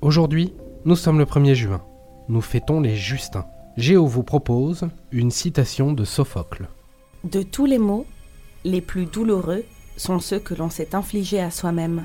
Aujourd'hui, nous sommes le 1er juin. Nous fêtons les Justins. Géo vous propose une citation de Sophocle. De tous les maux, les plus douloureux sont ceux que l'on s'est infligés à soi-même.